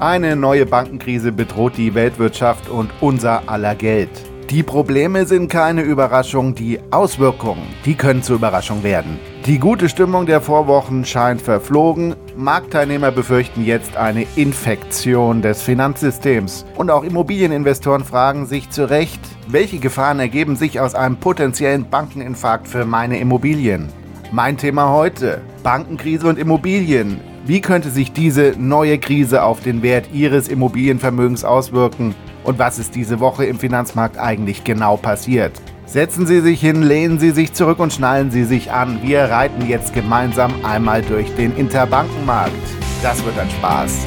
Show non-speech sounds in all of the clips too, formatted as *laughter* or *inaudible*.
Eine neue Bankenkrise bedroht die Weltwirtschaft und unser aller Geld. Die Probleme sind keine Überraschung, die Auswirkungen, die können zur Überraschung werden. Die gute Stimmung der Vorwochen scheint verflogen. Marktteilnehmer befürchten jetzt eine Infektion des Finanzsystems. Und auch Immobilieninvestoren fragen sich zu Recht, welche Gefahren ergeben sich aus einem potenziellen Bankeninfarkt für meine Immobilien? Mein Thema heute, Bankenkrise und Immobilien. Wie könnte sich diese neue Krise auf den Wert Ihres Immobilienvermögens auswirken? Und was ist diese Woche im Finanzmarkt eigentlich genau passiert? Setzen Sie sich hin, lehnen Sie sich zurück und schnallen Sie sich an. Wir reiten jetzt gemeinsam einmal durch den Interbankenmarkt. Das wird ein Spaß.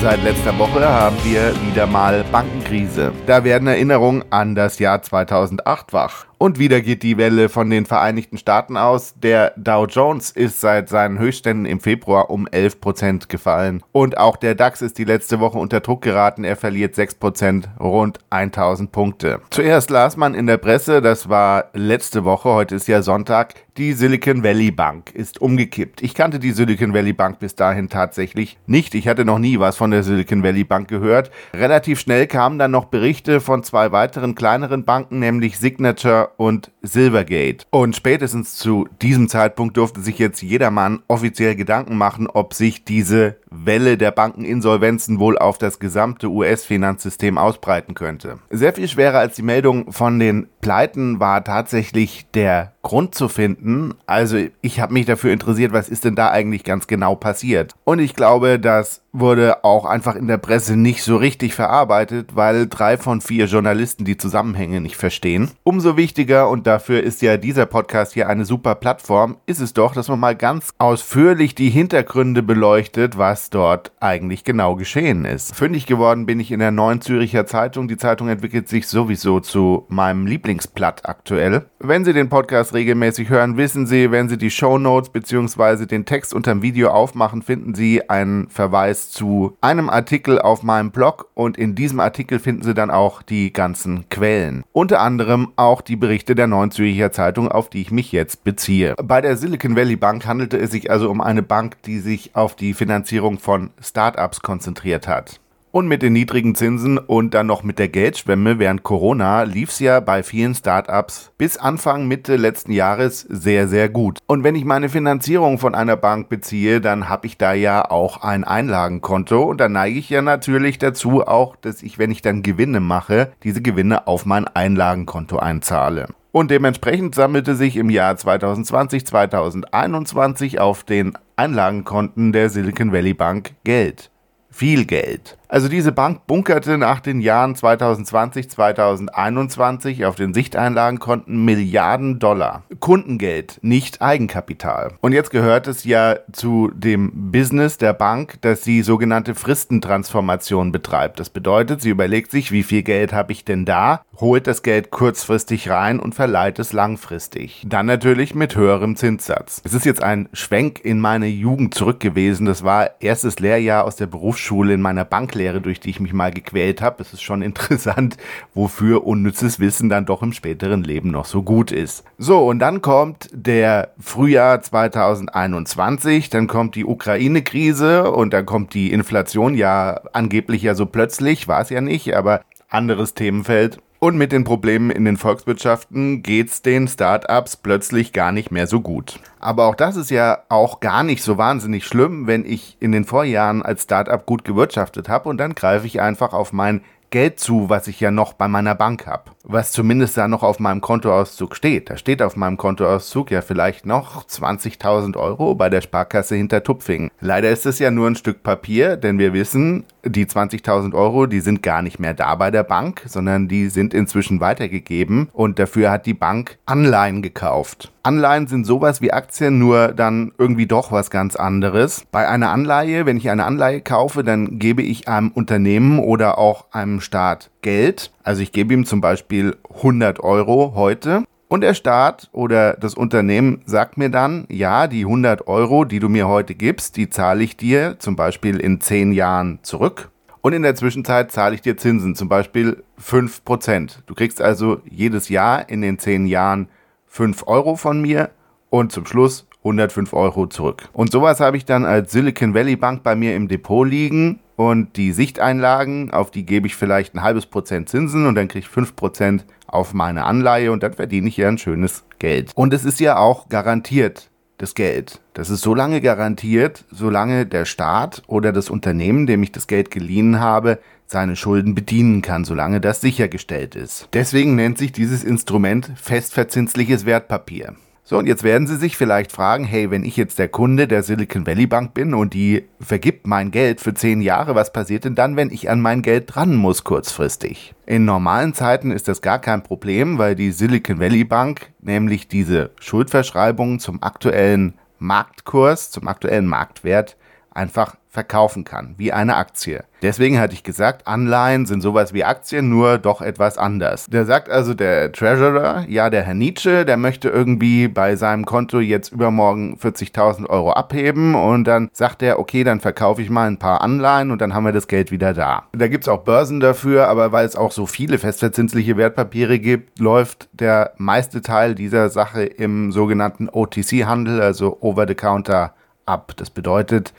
Seit letzter Woche haben wir wieder mal Bankenkrise. Da werden Erinnerungen an das Jahr 2008 wach. Und wieder geht die Welle von den Vereinigten Staaten aus. Der Dow Jones ist seit seinen Höchstständen im Februar um 11% gefallen. Und auch der DAX ist die letzte Woche unter Druck geraten. Er verliert 6%, rund 1000 Punkte. Zuerst las man in der Presse, das war letzte Woche, heute ist ja Sonntag, die Silicon Valley Bank ist umgekippt. Ich kannte die Silicon Valley Bank bis dahin tatsächlich nicht. Ich hatte noch nie was von der Silicon Valley Bank gehört. Relativ schnell kamen dann noch Berichte von zwei weiteren kleineren Banken, nämlich Signature und Silvergate. Und spätestens zu diesem Zeitpunkt durfte sich jetzt jedermann offiziell Gedanken machen, ob sich diese Welle der Bankeninsolvenzen wohl auf das gesamte US-Finanzsystem ausbreiten könnte. Sehr viel schwerer als die Meldung von den Pleiten war tatsächlich der Grund zu finden. Also ich habe mich dafür interessiert, was ist denn da eigentlich ganz genau passiert. Und ich glaube, das wurde auch einfach in der Presse nicht so richtig verarbeitet, weil drei von vier Journalisten die Zusammenhänge nicht verstehen. Umso wichtiger, und dafür ist ja dieser Podcast hier eine super Plattform, ist es doch, dass man mal ganz ausführlich die Hintergründe beleuchtet, was dort eigentlich genau geschehen ist. Fündig geworden bin ich in der Neuen Züricher Zeitung. Die Zeitung entwickelt sich sowieso zu meinem Lieblingsblatt aktuell. Wenn Sie den Podcast regelmäßig hören, wissen Sie, wenn Sie die Show Notes bzw. den Text unterm Video aufmachen, finden Sie einen Verweis zu einem Artikel auf meinem Blog und in diesem Artikel finden Sie dann auch die ganzen Quellen. Unter anderem auch die Berichte der Neuen Zürcher Zeitung, auf die ich mich jetzt beziehe. Bei der Silicon Valley Bank handelte es sich also um eine Bank, die sich auf die Finanzierung von Startups konzentriert hat. Und mit den niedrigen Zinsen und dann noch mit der Geldschwemme während Corona lief es ja bei vielen Startups bis Anfang Mitte letzten Jahres sehr, sehr gut. Und wenn ich meine Finanzierung von einer Bank beziehe, dann habe ich da ja auch ein Einlagenkonto und da neige ich ja natürlich dazu auch, dass ich, wenn ich dann Gewinne mache, diese Gewinne auf mein Einlagenkonto einzahle. Und dementsprechend sammelte sich im Jahr 2020, 2021 auf den Einlagenkonten der Silicon Valley Bank Geld. Viel Geld. Also diese Bank bunkerte nach den Jahren 2020, 2021 auf den Sichteinlagenkonten Milliarden Dollar. Kundengeld, nicht Eigenkapital. Und jetzt gehört es ja zu dem Business der Bank, dass sie sogenannte Fristentransformation betreibt. Das bedeutet, sie überlegt sich, wie viel Geld habe ich denn da, holt das Geld kurzfristig rein und verleiht es langfristig. Dann natürlich mit höherem Zinssatz. Es ist jetzt ein Schwenk in meine Jugend zurück gewesen. Das war erstes Lehrjahr aus der Berufsschule in meiner Banklehre Lehre, durch die ich mich mal gequält habe. Es ist schon *laughs* interessant, wofür unnützes Wissen dann doch im späteren Leben noch so gut ist. So, und dann kommt der Frühjahr 2021, dann kommt die Ukraine-Krise und dann kommt die Inflation, ja angeblich ja so plötzlich, war es ja nicht, aber anderes Themenfeld. Und mit den Problemen in den Volkswirtschaften geht's den Startups plötzlich gar nicht mehr so gut. Aber auch das ist ja auch gar nicht so wahnsinnig schlimm, wenn ich in den Vorjahren als Startup gut gewirtschaftet habe und dann greife ich einfach auf mein Geld zu, was ich ja noch bei meiner Bank habe. Was zumindest da noch auf meinem Kontoauszug steht. Da steht auf meinem Kontoauszug ja vielleicht noch 20.000 Euro bei der Sparkasse hinter Tupfingen. Leider ist es ja nur ein Stück Papier, denn wir wissen, die 20.000 Euro, die sind gar nicht mehr da bei der Bank, sondern die sind inzwischen weitergegeben und dafür hat die Bank Anleihen gekauft. Anleihen sind sowas wie Aktien, nur dann irgendwie doch was ganz anderes. Bei einer Anleihe, wenn ich eine Anleihe kaufe, dann gebe ich einem Unternehmen oder auch einem Staat Geld. Also ich gebe ihm zum Beispiel 100 Euro heute und der Staat oder das Unternehmen sagt mir dann, ja, die 100 Euro, die du mir heute gibst, die zahle ich dir zum Beispiel in 10 Jahren zurück. Und in der Zwischenzeit zahle ich dir Zinsen, zum Beispiel 5%. Du kriegst also jedes Jahr in den 10 Jahren 5 Euro von mir und zum Schluss 105 Euro zurück. Und sowas habe ich dann als Silicon Valley Bank bei mir im Depot liegen und die Sichteinlagen, auf die gebe ich vielleicht ein halbes Prozent Zinsen und dann kriege ich 5 Prozent auf meine Anleihe und dann verdiene ich ja ein schönes Geld. Und es ist ja auch garantiert das Geld. Das ist so lange garantiert, solange der Staat oder das Unternehmen, dem ich das Geld geliehen habe, seine Schulden bedienen kann, solange das sichergestellt ist. Deswegen nennt sich dieses Instrument festverzinsliches Wertpapier. So, und jetzt werden Sie sich vielleicht fragen, hey, wenn ich jetzt der Kunde der Silicon Valley Bank bin und die vergibt mein Geld für zehn Jahre, was passiert denn dann, wenn ich an mein Geld dran muss kurzfristig? In normalen Zeiten ist das gar kein Problem, weil die Silicon Valley Bank nämlich diese Schuldverschreibungen zum aktuellen Marktkurs, zum aktuellen Marktwert einfach verkaufen kann, wie eine Aktie. Deswegen hatte ich gesagt, Anleihen sind sowas wie Aktien, nur doch etwas anders. Der sagt also der Treasurer, ja, der Herr Nietzsche, der möchte irgendwie bei seinem Konto jetzt übermorgen 40.000 Euro abheben und dann sagt er, okay, dann verkaufe ich mal ein paar Anleihen und dann haben wir das Geld wieder da. Da gibt es auch Börsen dafür, aber weil es auch so viele festverzinsliche Wertpapiere gibt, läuft der meiste Teil dieser Sache im sogenannten OTC-Handel, also Over-the-Counter, ab. Das bedeutet,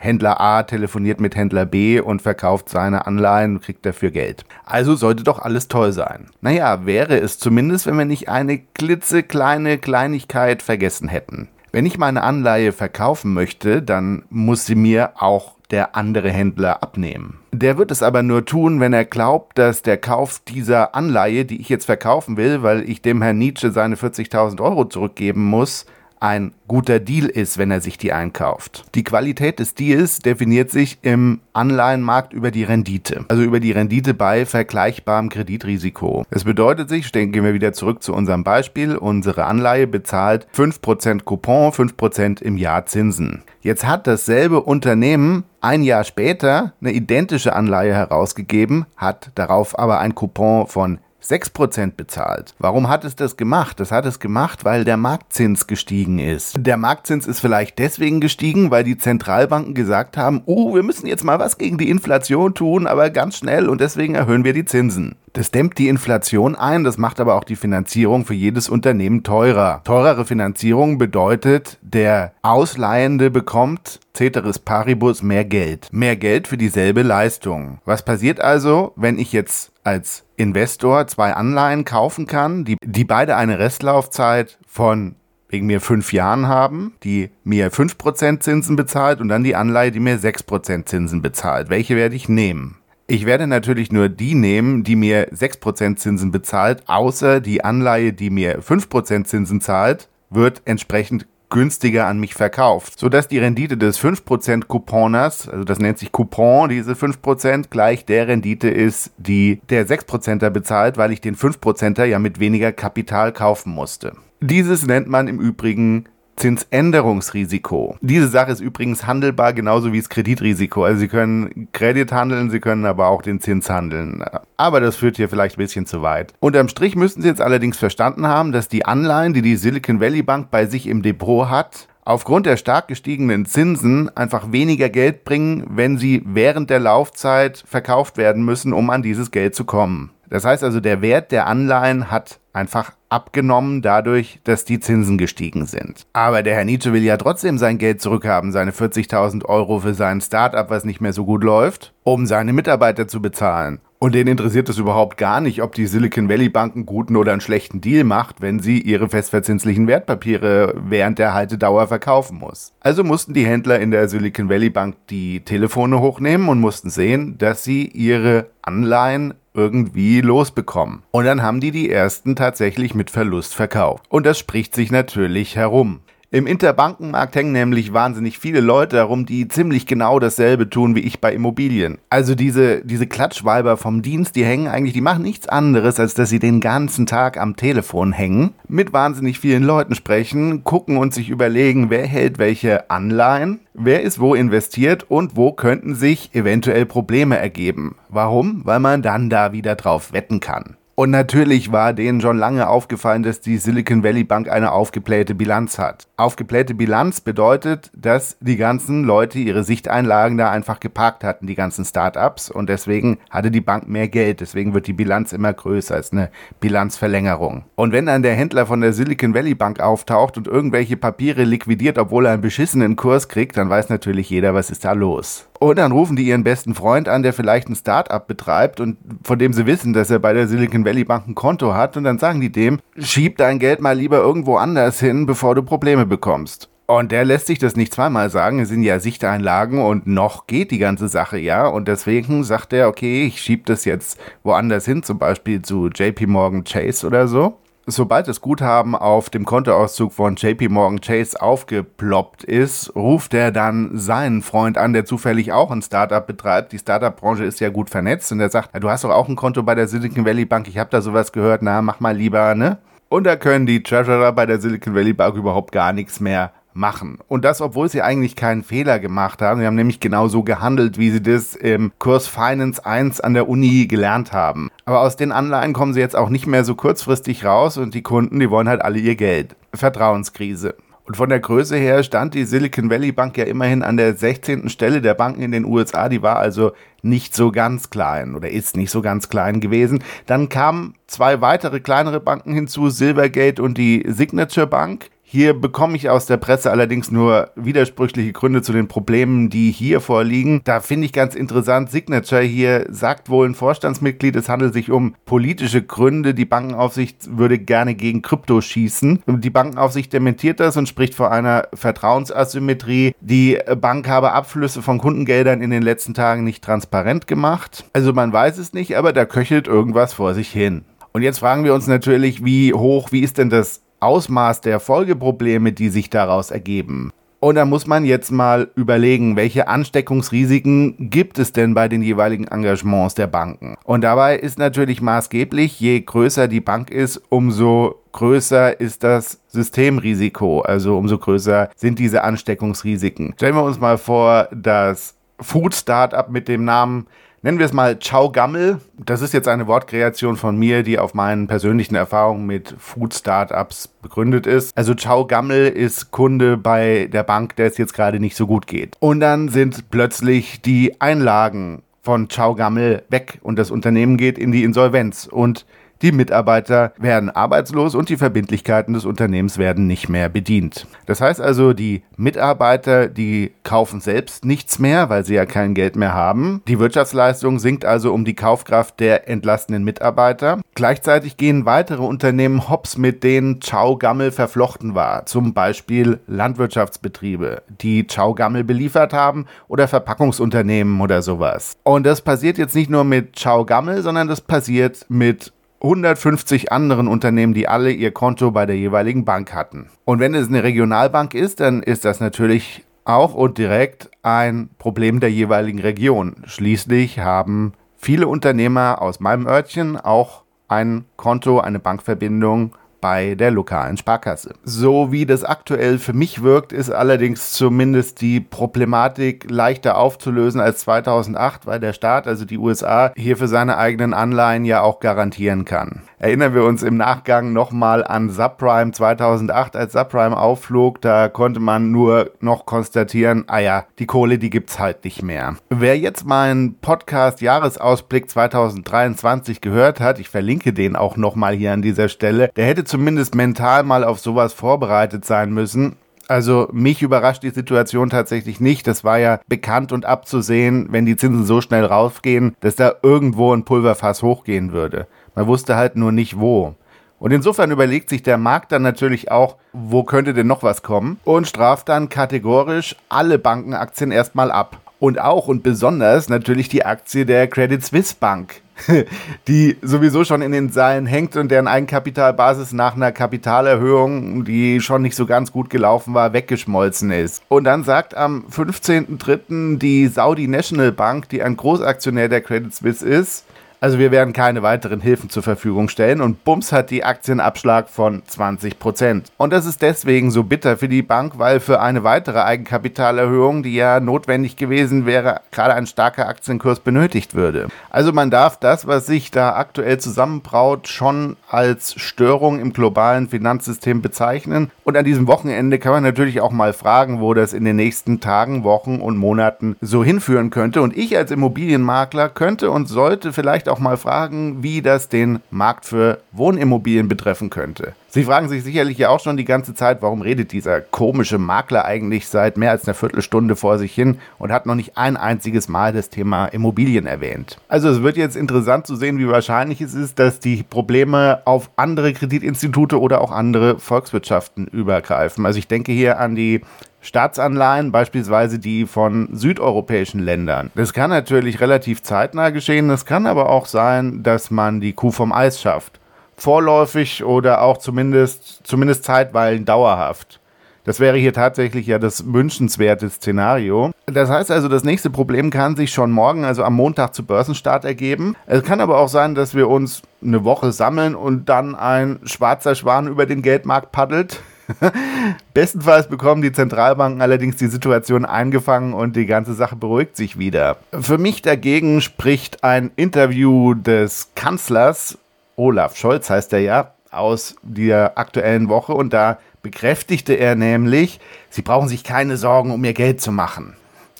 Händler A telefoniert mit Händler B und verkauft seine Anleihen und kriegt dafür Geld. Also sollte doch alles toll sein. Naja, wäre es zumindest, wenn wir nicht eine klitzekleine Kleinigkeit vergessen hätten. Wenn ich meine Anleihe verkaufen möchte, dann muss sie mir auch der andere Händler abnehmen. Der wird es aber nur tun, wenn er glaubt, dass der Kauf dieser Anleihe, die ich jetzt verkaufen will, weil ich dem Herrn Nietzsche seine 40.000 Euro zurückgeben muss, ein guter Deal ist, wenn er sich die einkauft. Die Qualität des Deals definiert sich im Anleihenmarkt über die Rendite, also über die Rendite bei vergleichbarem Kreditrisiko. Es bedeutet sich, gehen wir wieder zurück zu unserem Beispiel, unsere Anleihe bezahlt 5% Coupon, 5% im Jahr Zinsen. Jetzt hat dasselbe Unternehmen ein Jahr später eine identische Anleihe herausgegeben, hat darauf aber ein Coupon von 6% bezahlt. Warum hat es das gemacht? Das hat es gemacht, weil der Marktzins gestiegen ist. Der Marktzins ist vielleicht deswegen gestiegen, weil die Zentralbanken gesagt haben, oh, wir müssen jetzt mal was gegen die Inflation tun, aber ganz schnell und deswegen erhöhen wir die Zinsen. Das dämmt die Inflation ein, das macht aber auch die Finanzierung für jedes Unternehmen teurer. Teurere Finanzierung bedeutet, der Ausleihende bekommt ceteris paribus mehr Geld. Mehr Geld für dieselbe Leistung. Was passiert also, wenn ich jetzt als Investor zwei Anleihen kaufen kann, die, die beide eine Restlaufzeit von wegen mir fünf Jahren haben, die mir 5% Zinsen bezahlt und dann die Anleihe, die mir 6% Zinsen bezahlt. Welche werde ich nehmen? Ich werde natürlich nur die nehmen, die mir 6% Zinsen bezahlt, außer die Anleihe, die mir 5% Zinsen zahlt, wird entsprechend günstiger an mich verkauft, sodass die Rendite des 5% Couponers, also das nennt sich Coupon, diese 5%, gleich der Rendite ist, die der 6%er bezahlt, weil ich den 5%er ja mit weniger Kapital kaufen musste. Dieses nennt man im Übrigen Zinsänderungsrisiko. Diese Sache ist übrigens handelbar genauso wie das Kreditrisiko. Also Sie können Kredit handeln, Sie können aber auch den Zins handeln. Aber das führt hier vielleicht ein bisschen zu weit. Unterm Strich müssten Sie jetzt allerdings verstanden haben, dass die Anleihen, die die Silicon Valley Bank bei sich im Depot hat, aufgrund der stark gestiegenen Zinsen einfach weniger Geld bringen, wenn sie während der Laufzeit verkauft werden müssen, um an dieses Geld zu kommen. Das heißt also, der Wert der Anleihen hat einfach abgenommen dadurch, dass die Zinsen gestiegen sind. Aber der Herr Nietzsche will ja trotzdem sein Geld zurückhaben, seine 40.000 Euro für sein Startup, was nicht mehr so gut läuft, um seine Mitarbeiter zu bezahlen. Und den interessiert es überhaupt gar nicht, ob die Silicon Valley Bank einen guten oder einen schlechten Deal macht, wenn sie ihre festverzinslichen Wertpapiere während der Haltedauer verkaufen muss. Also mussten die Händler in der Silicon Valley Bank die Telefone hochnehmen und mussten sehen, dass sie ihre Anleihen irgendwie losbekommen. Und dann haben die die ersten tatsächlich mit Verlust verkauft. Und das spricht sich natürlich herum. Im Interbankenmarkt hängen nämlich wahnsinnig viele Leute herum, die ziemlich genau dasselbe tun wie ich bei Immobilien. Also diese, diese Klatschweiber vom Dienst, die hängen eigentlich, die machen nichts anderes, als dass sie den ganzen Tag am Telefon hängen, mit wahnsinnig vielen Leuten sprechen, gucken und sich überlegen, wer hält welche Anleihen, wer ist wo investiert und wo könnten sich eventuell Probleme ergeben. Warum? Weil man dann da wieder drauf wetten kann. Und natürlich war denen schon lange aufgefallen, dass die Silicon Valley Bank eine aufgeblähte Bilanz hat. Aufgeblähte Bilanz bedeutet, dass die ganzen Leute ihre Sichteinlagen da einfach geparkt hatten, die ganzen Startups. Und deswegen hatte die Bank mehr Geld. Deswegen wird die Bilanz immer größer. Es ist eine Bilanzverlängerung. Und wenn dann der Händler von der Silicon Valley Bank auftaucht und irgendwelche Papiere liquidiert, obwohl er einen beschissenen Kurs kriegt, dann weiß natürlich jeder, was ist da los. Und dann rufen die ihren besten Freund an, der vielleicht ein Startup betreibt und von dem sie wissen, dass er bei der Silicon Valley Bank ein Konto hat. Und dann sagen die dem, schieb dein Geld mal lieber irgendwo anders hin, bevor du Probleme bekommst. Und der lässt sich das nicht zweimal sagen. Es sind ja Sichteinlagen und noch geht die ganze Sache ja. Und deswegen sagt er, okay, ich schieb das jetzt woanders hin, zum Beispiel zu JP Morgan Chase oder so sobald das Guthaben auf dem Kontoauszug von JP Morgan Chase aufgeploppt ist, ruft er dann seinen Freund an, der zufällig auch ein Startup betreibt. Die Startup-Branche ist ja gut vernetzt und er sagt, du hast doch auch ein Konto bei der Silicon Valley Bank, ich habe da sowas gehört, na, mach mal lieber, ne? Und da können die Treasurer bei der Silicon Valley Bank überhaupt gar nichts mehr machen. Und das, obwohl sie eigentlich keinen Fehler gemacht haben. Sie haben nämlich genauso gehandelt, wie sie das im Kurs Finance 1 an der Uni gelernt haben. Aber aus den Anleihen kommen sie jetzt auch nicht mehr so kurzfristig raus und die Kunden, die wollen halt alle ihr Geld. Vertrauenskrise. Und von der Größe her stand die Silicon Valley Bank ja immerhin an der 16. Stelle der Banken in den USA. Die war also nicht so ganz klein oder ist nicht so ganz klein gewesen. Dann kamen zwei weitere kleinere Banken hinzu, Silvergate und die Signature Bank. Hier bekomme ich aus der Presse allerdings nur widersprüchliche Gründe zu den Problemen, die hier vorliegen. Da finde ich ganz interessant, Signature hier sagt wohl ein Vorstandsmitglied, es handelt sich um politische Gründe. Die Bankenaufsicht würde gerne gegen Krypto schießen. Die Bankenaufsicht dementiert das und spricht vor einer Vertrauensasymmetrie. Die Bank habe Abflüsse von Kundengeldern in den letzten Tagen nicht transparent gemacht. Also man weiß es nicht, aber da köchelt irgendwas vor sich hin. Und jetzt fragen wir uns natürlich, wie hoch, wie ist denn das Ausmaß der Folgeprobleme, die sich daraus ergeben. Und da muss man jetzt mal überlegen, welche Ansteckungsrisiken gibt es denn bei den jeweiligen Engagements der Banken. Und dabei ist natürlich maßgeblich, je größer die Bank ist, umso größer ist das Systemrisiko, also umso größer sind diese Ansteckungsrisiken. Stellen wir uns mal vor, das Food Startup mit dem Namen nennen wir es mal Ciao Gammel. Das ist jetzt eine Wortkreation von mir, die auf meinen persönlichen Erfahrungen mit Food Startups begründet ist. Also Ciao Gammel ist Kunde bei der Bank, der es jetzt gerade nicht so gut geht. Und dann sind plötzlich die Einlagen von Ciao Gammel weg und das Unternehmen geht in die Insolvenz und die Mitarbeiter werden arbeitslos und die Verbindlichkeiten des Unternehmens werden nicht mehr bedient. Das heißt also, die Mitarbeiter, die kaufen selbst nichts mehr, weil sie ja kein Geld mehr haben. Die Wirtschaftsleistung sinkt also um die Kaufkraft der entlastenden Mitarbeiter. Gleichzeitig gehen weitere Unternehmen hops, mit denen Ciao Gammel verflochten war. Zum Beispiel Landwirtschaftsbetriebe, die Ciao Gammel beliefert haben oder Verpackungsunternehmen oder sowas. Und das passiert jetzt nicht nur mit Ciao Gammel, sondern das passiert mit 150 anderen Unternehmen, die alle ihr Konto bei der jeweiligen Bank hatten. Und wenn es eine Regionalbank ist, dann ist das natürlich auch und direkt ein Problem der jeweiligen Region. Schließlich haben viele Unternehmer aus meinem Örtchen auch ein Konto, eine Bankverbindung bei der lokalen Sparkasse. So wie das aktuell für mich wirkt, ist allerdings zumindest die Problematik leichter aufzulösen als 2008, weil der Staat, also die USA, hier für seine eigenen Anleihen ja auch garantieren kann. Erinnern wir uns im Nachgang nochmal an Subprime 2008, als Subprime aufflog, da konnte man nur noch konstatieren, ah ja, die Kohle, die gibt's halt nicht mehr. Wer jetzt meinen Podcast Jahresausblick 2023 gehört hat, ich verlinke den auch nochmal hier an dieser Stelle, der hätte zumindest mental mal auf sowas vorbereitet sein müssen. Also mich überrascht die Situation tatsächlich nicht. Das war ja bekannt und abzusehen, wenn die Zinsen so schnell raufgehen, dass da irgendwo ein Pulverfass hochgehen würde. Man wusste halt nur nicht wo. Und insofern überlegt sich der Markt dann natürlich auch, wo könnte denn noch was kommen und straft dann kategorisch alle Bankenaktien erstmal ab. Und auch und besonders natürlich die Aktie der Credit Suisse Bank, *laughs* die sowieso schon in den Seilen hängt und deren Eigenkapitalbasis nach einer Kapitalerhöhung, die schon nicht so ganz gut gelaufen war, weggeschmolzen ist. Und dann sagt am 15.03. die Saudi National Bank, die ein Großaktionär der Credit Suisse ist, Also wir werden keine weiteren Hilfen zur Verfügung stellen und Bums hat die Aktienabschlag von 20 Prozent. Und das ist deswegen so bitter für die Bank, weil für eine weitere Eigenkapitalerhöhung, die ja notwendig gewesen wäre, gerade ein starker Aktienkurs benötigt würde. Also man darf das, was sich da aktuell zusammenbraut, schon als Störung im globalen Finanzsystem bezeichnen. Und an diesem Wochenende kann man natürlich auch mal fragen, wo das in den nächsten Tagen, Wochen und Monaten so hinführen könnte. Und ich als Immobilienmakler könnte und sollte vielleicht auch mal fragen, wie das den Markt für Wohnimmobilien betreffen könnte. Sie fragen sich sicherlich ja auch schon die ganze Zeit, warum redet dieser komische Makler eigentlich seit mehr als einer Viertelstunde vor sich hin und hat noch nicht ein einziges Mal das Thema Immobilien erwähnt. Also es wird jetzt interessant zu sehen, wie wahrscheinlich es ist, dass die Probleme auf andere Kreditinstitute oder auch andere Volkswirtschaften übergreifen. Also ich denke hier an die Staatsanleihen, beispielsweise die von südeuropäischen Ländern. Das kann natürlich relativ zeitnah geschehen, es kann aber auch sein, dass man die Kuh vom Eis schafft vorläufig oder auch zumindest, zumindest zeitweilig dauerhaft. Das wäre hier tatsächlich ja das wünschenswerte Szenario. Das heißt also, das nächste Problem kann sich schon morgen, also am Montag zu Börsenstart ergeben. Es kann aber auch sein, dass wir uns eine Woche sammeln und dann ein schwarzer Schwan über den Geldmarkt paddelt. *laughs* Bestenfalls bekommen die Zentralbanken allerdings die Situation eingefangen und die ganze Sache beruhigt sich wieder. Für mich dagegen spricht ein Interview des Kanzlers Olaf Scholz heißt er ja, aus der aktuellen Woche und da bekräftigte er nämlich, sie brauchen sich keine Sorgen, um ihr Geld zu machen.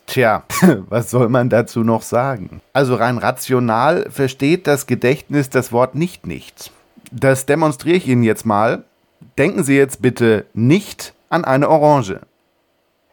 Tja, *laughs* was soll man dazu noch sagen? Also rein rational versteht das Gedächtnis das Wort nicht nicht. Das demonstriere ich Ihnen jetzt mal. Denken Sie jetzt bitte nicht an eine Orange.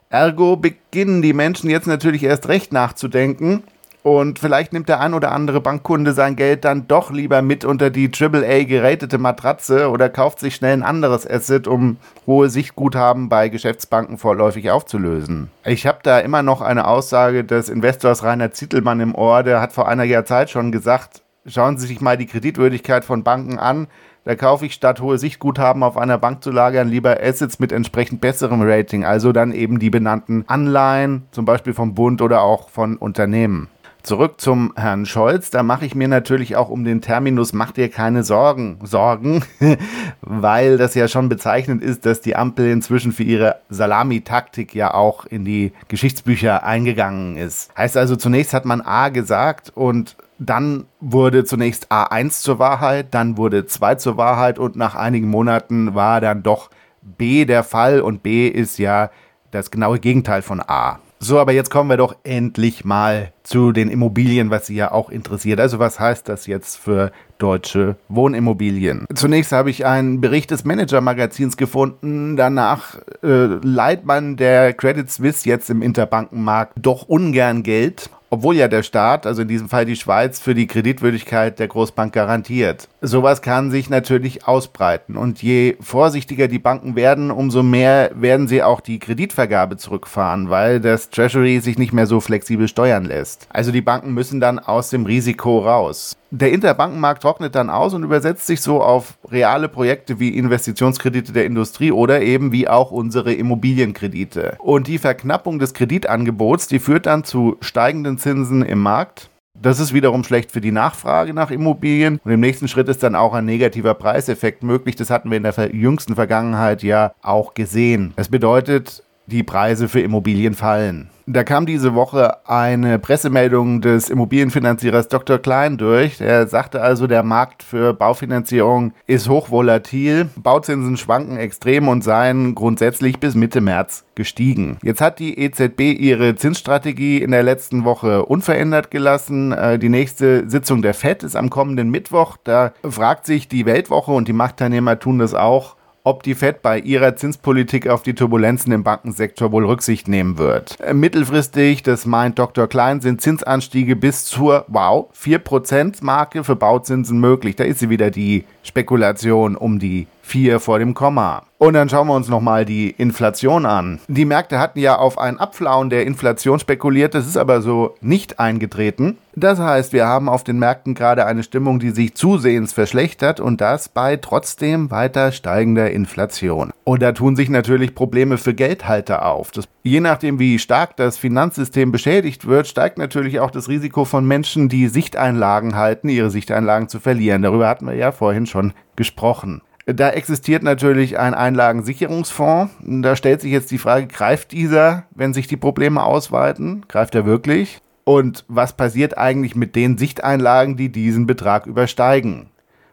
Ergo beginnen die Menschen jetzt natürlich erst recht nachzudenken, und vielleicht nimmt der ein oder andere Bankkunde sein Geld dann doch lieber mit unter die AAA geratete Matratze oder kauft sich schnell ein anderes Asset, um hohe Sichtguthaben bei Geschäftsbanken vorläufig aufzulösen. Ich habe da immer noch eine Aussage des Investors Rainer Zittelmann im Ohr, der hat vor einer Jahr Zeit schon gesagt, schauen Sie sich mal die Kreditwürdigkeit von Banken an. Da kaufe ich statt hohe Sichtguthaben auf einer Bank zu lagern lieber Assets mit entsprechend besserem Rating, also dann eben die benannten Anleihen, zum Beispiel vom Bund oder auch von Unternehmen. Zurück zum Herrn Scholz. Da mache ich mir natürlich auch um den Terminus macht ihr keine Sorgen, Sorgen, *laughs* weil das ja schon bezeichnend ist, dass die Ampel inzwischen für ihre Salamitaktik ja auch in die Geschichtsbücher eingegangen ist. Heißt also, zunächst hat man A gesagt und dann wurde zunächst A1 zur Wahrheit, dann wurde 2 zur Wahrheit und nach einigen Monaten war dann doch B der Fall und B ist ja das genaue Gegenteil von A. So, aber jetzt kommen wir doch endlich mal zu den Immobilien, was Sie ja auch interessiert. Also was heißt das jetzt für deutsche Wohnimmobilien? Zunächst habe ich einen Bericht des Manager-Magazins gefunden. Danach äh, leiht man der Credit Suisse jetzt im Interbankenmarkt doch ungern Geld obwohl ja der Staat, also in diesem Fall die Schweiz, für die Kreditwürdigkeit der Großbank garantiert. Sowas kann sich natürlich ausbreiten und je vorsichtiger die Banken werden, umso mehr werden sie auch die Kreditvergabe zurückfahren, weil das Treasury sich nicht mehr so flexibel steuern lässt. Also die Banken müssen dann aus dem Risiko raus der Interbankenmarkt trocknet dann aus und übersetzt sich so auf reale Projekte wie Investitionskredite der Industrie oder eben wie auch unsere Immobilienkredite. Und die Verknappung des Kreditangebots, die führt dann zu steigenden Zinsen im Markt. Das ist wiederum schlecht für die Nachfrage nach Immobilien und im nächsten Schritt ist dann auch ein negativer Preiseffekt möglich. Das hatten wir in der jüngsten Vergangenheit ja auch gesehen. Das bedeutet, die Preise für Immobilien fallen. Da kam diese Woche eine Pressemeldung des Immobilienfinanzierers Dr. Klein durch. Er sagte also, der Markt für Baufinanzierung ist hochvolatil. Bauzinsen schwanken extrem und seien grundsätzlich bis Mitte März gestiegen. Jetzt hat die EZB ihre Zinsstrategie in der letzten Woche unverändert gelassen. Äh, die nächste Sitzung der FED ist am kommenden Mittwoch. Da fragt sich die Weltwoche und die Marktteilnehmer tun das auch, ob die Fed bei ihrer Zinspolitik auf die Turbulenzen im Bankensektor wohl Rücksicht nehmen wird. Äh, mittelfristig, das meint Dr. Klein, sind Zinsanstiege bis zur, wow, 4% Marke für Bauzinsen möglich. Da ist sie wieder die Spekulation um die 4 vor dem Komma. Und dann schauen wir uns nochmal die Inflation an. Die Märkte hatten ja auf ein Abflauen der Inflation spekuliert, das ist aber so nicht eingetreten. Das heißt, wir haben auf den Märkten gerade eine Stimmung, die sich zusehends verschlechtert und das bei trotzdem weiter steigender Inflation. Und da tun sich natürlich Probleme für Geldhalter auf. Das, je nachdem, wie stark das Finanzsystem beschädigt wird, steigt natürlich auch das Risiko von Menschen, die Sichteinlagen halten, ihre Sichteinlagen zu verlieren. Darüber hatten wir ja vorhin schon gesprochen. Da existiert natürlich ein Einlagensicherungsfonds. Da stellt sich jetzt die Frage, greift dieser, wenn sich die Probleme ausweiten? Greift er wirklich? Und was passiert eigentlich mit den Sichteinlagen, die diesen Betrag übersteigen?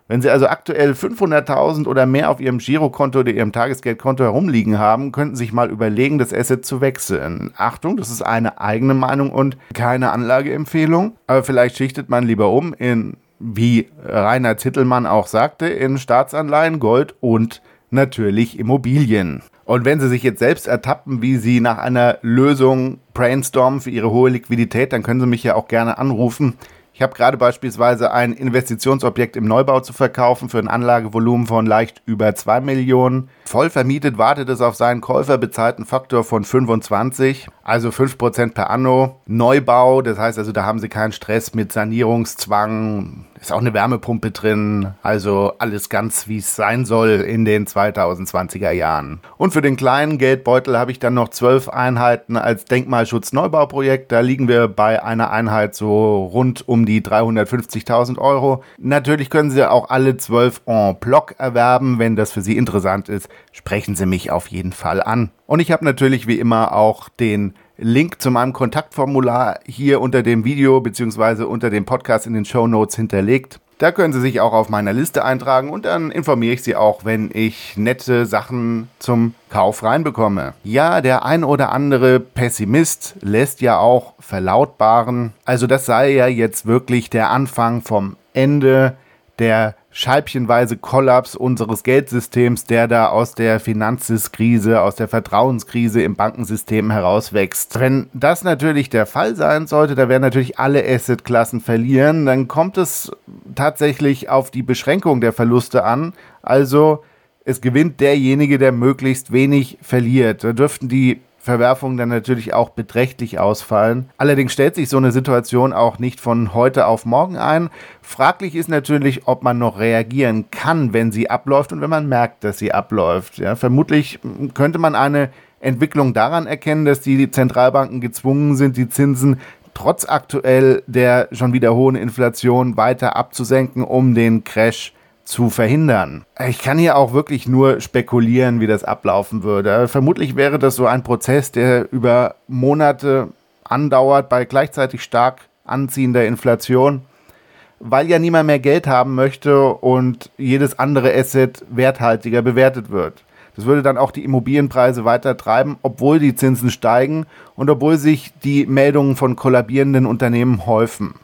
Wenn Sie also aktuell 500.000 oder mehr auf Ihrem Girokonto oder Ihrem Tagesgeldkonto herumliegen haben, könnten Sie sich mal überlegen, das Asset zu wechseln. Achtung, das ist eine eigene Meinung und keine Anlageempfehlung. Aber vielleicht schichtet man lieber um in wie Rainer Zittelmann auch sagte, in Staatsanleihen, Gold und natürlich Immobilien. Und wenn Sie sich jetzt selbst ertappen, wie Sie nach einer Lösung brainstormen für Ihre hohe Liquidität, dann können Sie mich ja auch gerne anrufen. Ich habe gerade beispielsweise ein Investitionsobjekt im Neubau zu verkaufen für ein Anlagevolumen von leicht über 2 Millionen. Voll vermietet wartet es auf seinen Käufer bezahlten Faktor von 25, also 5% per Anno. Neubau, das heißt also, da haben Sie keinen Stress mit Sanierungszwang, ist auch eine Wärmepumpe drin, also alles ganz wie es sein soll in den 2020er Jahren. Und für den kleinen Geldbeutel habe ich dann noch zwölf Einheiten als Denkmalschutz-Neubauprojekt. Da liegen wir bei einer Einheit so rund um die 350.000 Euro. Natürlich können Sie auch alle zwölf en bloc erwerben. Wenn das für Sie interessant ist, sprechen Sie mich auf jeden Fall an. Und ich habe natürlich wie immer auch den Link zu meinem Kontaktformular hier unter dem Video bzw. unter dem Podcast in den Show Notes hinterlegt. Da können Sie sich auch auf meiner Liste eintragen und dann informiere ich Sie auch, wenn ich nette Sachen zum Kauf reinbekomme. Ja, der ein oder andere Pessimist lässt ja auch verlautbaren, also das sei ja jetzt wirklich der Anfang vom Ende der scheibchenweise Kollaps unseres Geldsystems, der da aus der Finanzkrise, aus der Vertrauenskrise im Bankensystem herauswächst. Wenn das natürlich der Fall sein sollte, da werden natürlich alle Assetklassen verlieren, dann kommt es tatsächlich auf die Beschränkung der Verluste an. Also es gewinnt derjenige, der möglichst wenig verliert. Da dürften die Verwerfungen dann natürlich auch beträchtlich ausfallen. Allerdings stellt sich so eine Situation auch nicht von heute auf morgen ein. Fraglich ist natürlich, ob man noch reagieren kann, wenn sie abläuft und wenn man merkt, dass sie abläuft. Ja, vermutlich könnte man eine Entwicklung daran erkennen, dass die Zentralbanken gezwungen sind, die Zinsen trotz aktuell der schon wieder hohen Inflation weiter abzusenken, um den Crash zu verhindern. Ich kann hier auch wirklich nur spekulieren, wie das ablaufen würde. Vermutlich wäre das so ein Prozess, der über Monate andauert bei gleichzeitig stark anziehender Inflation, weil ja niemand mehr Geld haben möchte und jedes andere Asset werthaltiger bewertet wird. Das würde dann auch die Immobilienpreise weiter treiben, obwohl die Zinsen steigen und obwohl sich die Meldungen von kollabierenden Unternehmen häufen.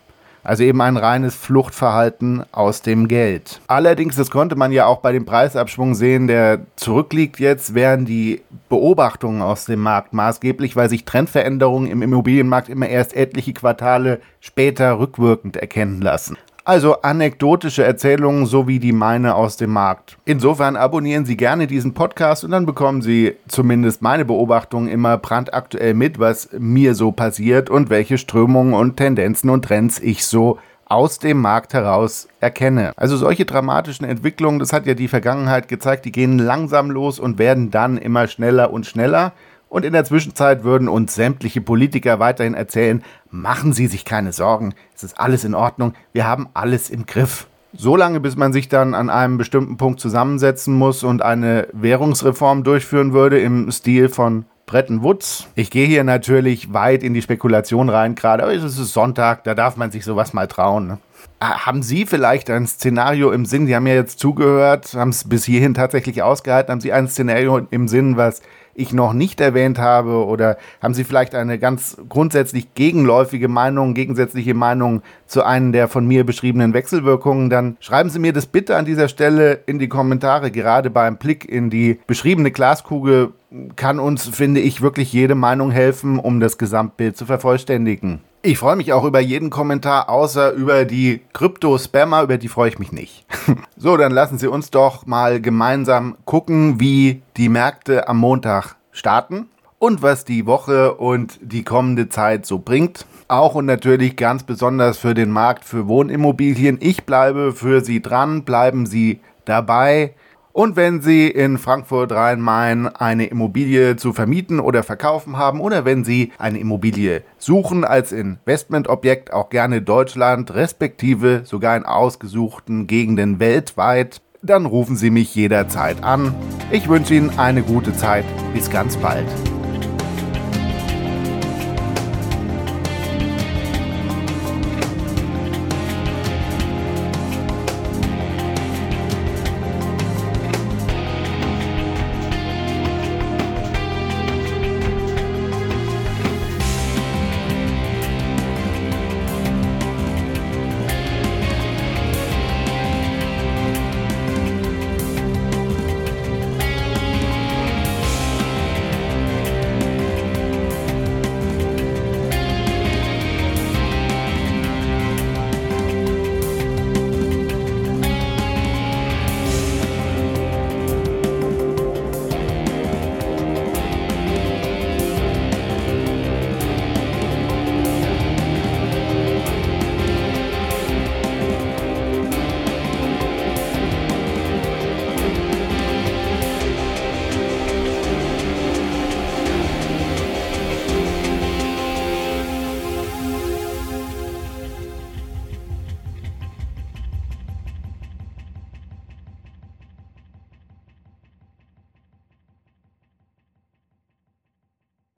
Also eben ein reines Fluchtverhalten aus dem Geld. Allerdings, das konnte man ja auch bei dem Preisabschwung sehen, der zurückliegt jetzt, wären die Beobachtungen aus dem Markt maßgeblich, weil sich Trendveränderungen im Immobilienmarkt immer erst etliche Quartale später rückwirkend erkennen lassen. Also anekdotische Erzählungen sowie die meine aus dem Markt. Insofern abonnieren Sie gerne diesen Podcast und dann bekommen Sie zumindest meine Beobachtungen immer brandaktuell mit, was mir so passiert und welche Strömungen und Tendenzen und Trends ich so aus dem Markt heraus erkenne. Also solche dramatischen Entwicklungen, das hat ja die Vergangenheit gezeigt, die gehen langsam los und werden dann immer schneller und schneller. Und in der Zwischenzeit würden uns sämtliche Politiker weiterhin erzählen, machen Sie sich keine Sorgen, es ist alles in Ordnung, wir haben alles im Griff. So lange, bis man sich dann an einem bestimmten Punkt zusammensetzen muss und eine Währungsreform durchführen würde im Stil von Bretton Woods. Ich gehe hier natürlich weit in die Spekulation rein, gerade, aber es ist Sonntag, da darf man sich sowas mal trauen. Ne? Ah, haben Sie vielleicht ein Szenario im Sinn? Sie haben ja jetzt zugehört, haben es bis hierhin tatsächlich ausgehalten. Haben Sie ein Szenario im Sinn, was ich noch nicht erwähnt habe? Oder haben Sie vielleicht eine ganz grundsätzlich gegenläufige Meinung, gegensätzliche Meinung zu einem der von mir beschriebenen Wechselwirkungen? Dann schreiben Sie mir das bitte an dieser Stelle in die Kommentare. Gerade beim Blick in die beschriebene Glaskugel kann uns, finde ich, wirklich jede Meinung helfen, um das Gesamtbild zu vervollständigen. Ich freue mich auch über jeden Kommentar, außer über die Krypto-Spammer, über die freue ich mich nicht. *laughs* so, dann lassen Sie uns doch mal gemeinsam gucken, wie die Märkte am Montag starten und was die Woche und die kommende Zeit so bringt. Auch und natürlich ganz besonders für den Markt für Wohnimmobilien. Ich bleibe für Sie dran, bleiben Sie dabei. Und wenn Sie in Frankfurt Rhein-Main eine Immobilie zu vermieten oder verkaufen haben oder wenn Sie eine Immobilie suchen als Investmentobjekt, auch gerne Deutschland, respektive sogar in ausgesuchten Gegenden weltweit, dann rufen Sie mich jederzeit an. Ich wünsche Ihnen eine gute Zeit. Bis ganz bald.